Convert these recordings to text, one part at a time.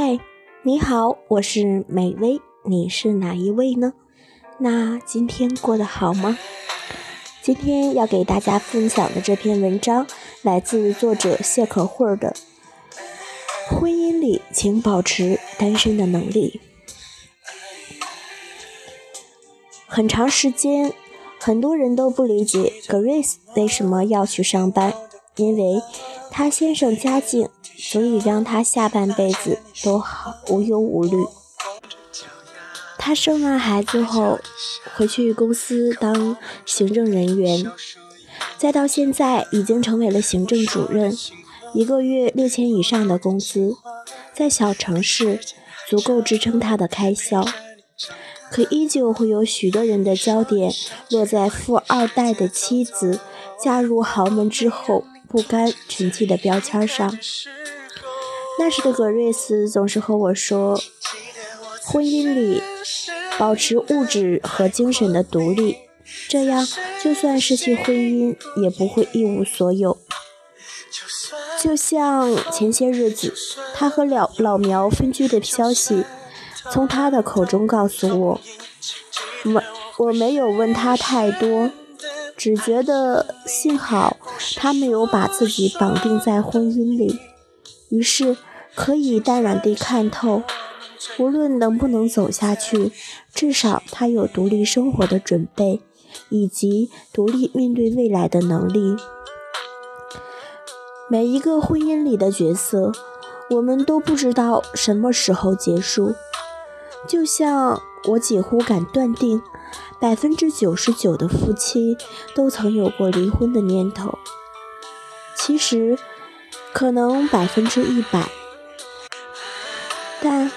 嗨，你好，我是美薇，你是哪一位呢？那今天过得好吗？今天要给大家分享的这篇文章来自作者谢可慧的《婚姻里，请保持单身的能力》。很长时间，很多人都不理解 Grace 为什么要去上班，因为她先生家境。所以让他下半辈子都好无忧无虑。他生完孩子后，回去公司当行政人员，再到现在已经成为了行政主任，一个月六千以上的工资，在小城市足够支撑他的开销。可依旧会有许多人的焦点落在富二代的妻子嫁入豪门之后不甘沉寂的标签上。那时的格瑞斯总是和我说：“婚姻里保持物质和精神的独立，这样就算失去婚姻也不会一无所有。”就像前些日子他和老老苗分居的消息，从他的口中告诉我，我我没有问他太多，只觉得幸好他没有把自己绑定在婚姻里，于是。可以淡然地看透，无论能不能走下去，至少他有独立生活的准备，以及独立面对未来的能力。每一个婚姻里的角色，我们都不知道什么时候结束。就像我几乎敢断定，百分之九十九的夫妻都曾有过离婚的念头。其实，可能百分之一百。但，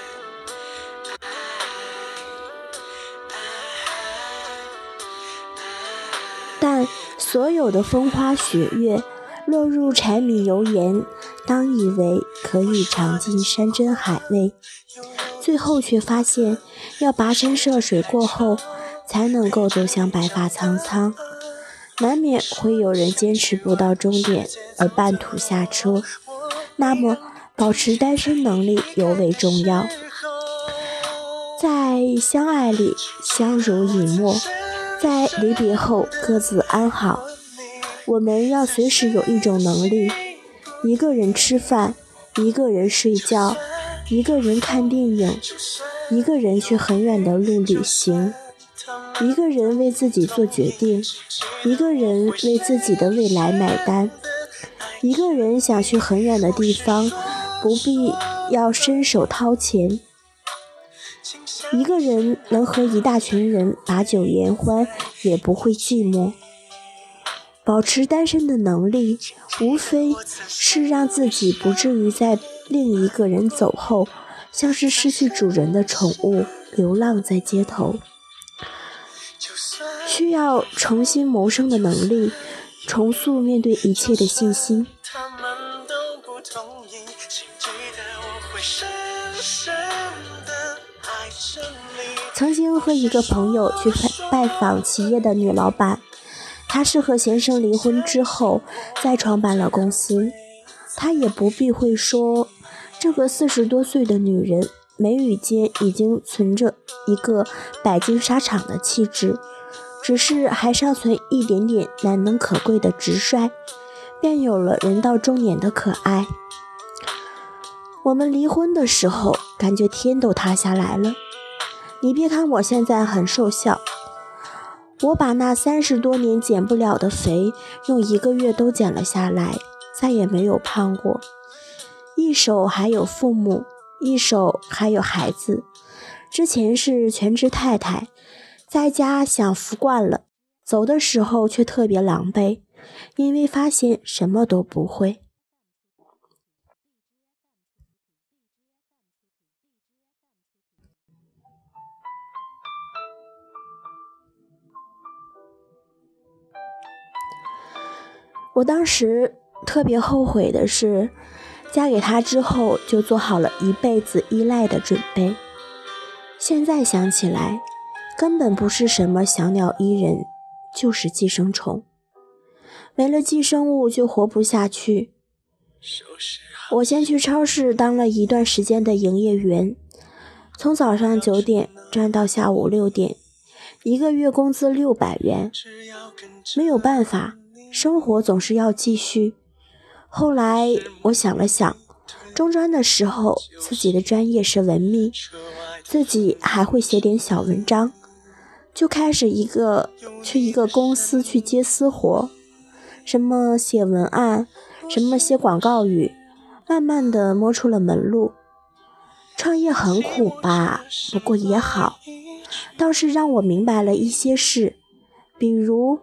但所有的风花雪月，落入柴米油盐，当以为可以尝尽山珍海味，最后却发现，要跋山涉水过后，才能够走向白发苍苍，难免会有人坚持不到终点而半途下车。那么。保持单身能力尤为重要，在相爱里相濡以沫，在离别后各自安好。我们要随时有一种能力：一个人吃饭，一个人睡觉，一个人看电影，一个人去很远的路旅行，一个人为自己做决定，一个人为自己的未来买单，一个人想去很远的地方。不必要伸手掏钱，一个人能和一大群人把酒言欢，也不会寂寞。保持单身的能力，无非是让自己不至于在另一个人走后，像是失去主人的宠物，流浪在街头。需要重新谋生的能力，重塑面对一切的信心。曾经和一个朋友去拜拜访企业的女老板，她是和先生离婚之后再创办了公司。她也不避讳说，这个四十多岁的女人眉宇间已经存着一个百金沙场的气质，只是还尚存一点点难能可贵的直率，便有了人到中年的可爱。我们离婚的时候，感觉天都塌下来了。你别看我现在很瘦小，我把那三十多年减不了的肥，用一个月都减了下来，再也没有胖过。一手还有父母，一手还有孩子。之前是全职太太，在家享福惯了，走的时候却特别狼狈，因为发现什么都不会。我当时特别后悔的是，嫁给他之后就做好了一辈子依赖的准备。现在想起来，根本不是什么小鸟依人，就是寄生虫。没了寄生物就活不下去。我先去超市当了一段时间的营业员，从早上九点站到下午六点，一个月工资六百元。没有办法，生活总是要继续。后来我想了想，中专的时候自己的专业是文秘，自己还会写点小文章。就开始一个去一个公司去接私活，什么写文案，什么写广告语，慢慢的摸出了门路。创业很苦吧，不过也好，倒是让我明白了一些事，比如，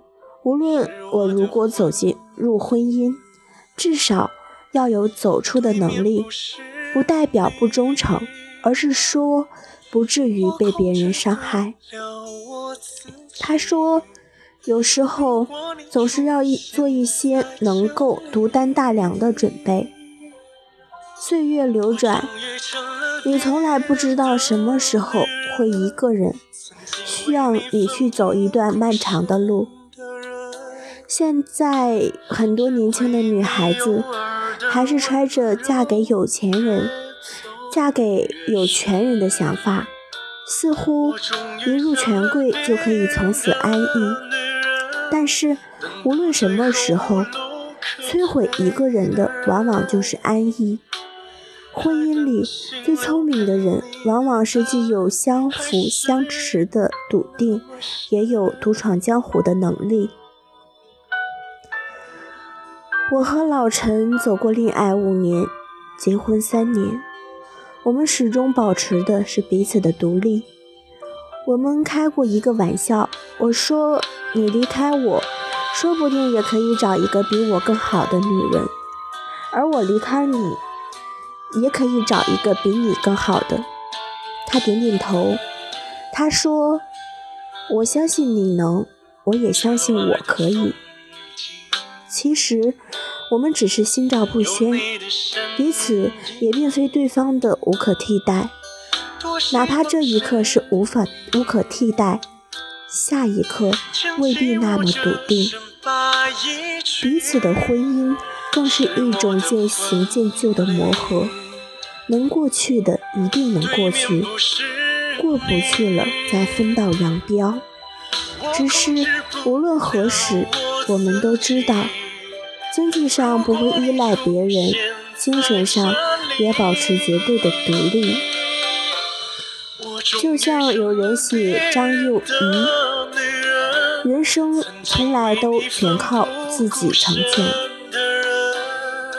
无论我如果走进入婚姻，至少要有走出的能力，不代表不忠诚，而是说不至于被别人伤害。他说：“有时候总是要一做一些能够独担大梁的准备。岁月流转，你从来不知道什么时候会一个人，需要你去走一段漫长的路。现在很多年轻的女孩子，还是揣着嫁给有钱人、嫁给有权人的想法。”似乎一入权贵就可以从此安逸，但是无论什么时候，摧毁一个人的往往就是安逸。婚姻里最聪明的人，往往是既有相扶相持的笃定，也有独闯江湖的能力。我和老陈走过恋爱五年，结婚三年。我们始终保持的是彼此的独立。我们开过一个玩笑，我说：“你离开我，说不定也可以找一个比我更好的女人；而我离开你，也可以找一个比你更好的。”他点点头，他说：“我相信你能，我也相信我可以。”其实。我们只是心照不宣，彼此也并非对方的无可替代。哪怕这一刻是无法无可替代，下一刻未必那么笃定。彼此的婚姻更是一种渐行渐旧的磨合，能过去的一定能过去，过不去了再分道扬镳。只是无论何时，我们都知道。经济上不会依赖别人，精神上也保持绝对的独立。就像有人写张幼仪，人生从来都全靠自己成全。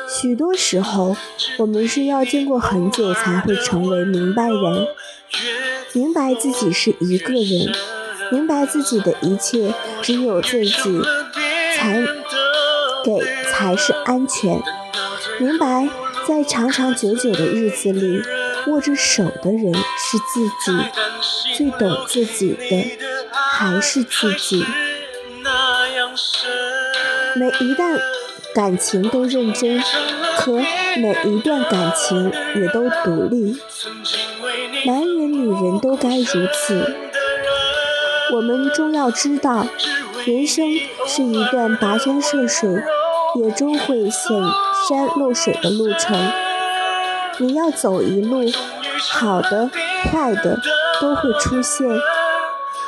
许多时候，我们是要经过很久才会成为明白人，明白自己是一个人，明白自己的一切只有自己才给。还是安全。明白，在长长久久的日子里，握着手的人是自己，最懂自己的还是自己。每一段感情都认真，可每一段感情也都独立。男人、女人都该如此。我们终要知道，人生是一段跋山涉水。也终会显山露水的路程，你要走一路，好的、坏的都会出现。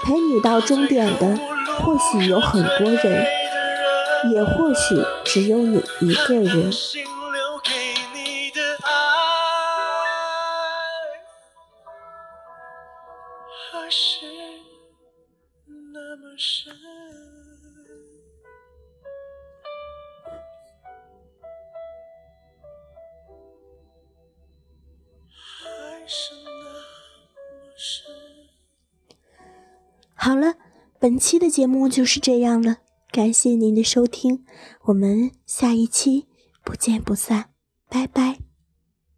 陪你到终点的，或许有很多人，也或许只有你一个人。好了，本期的节目就是这样了，感谢您的收听，我们下一期不见不散，拜拜。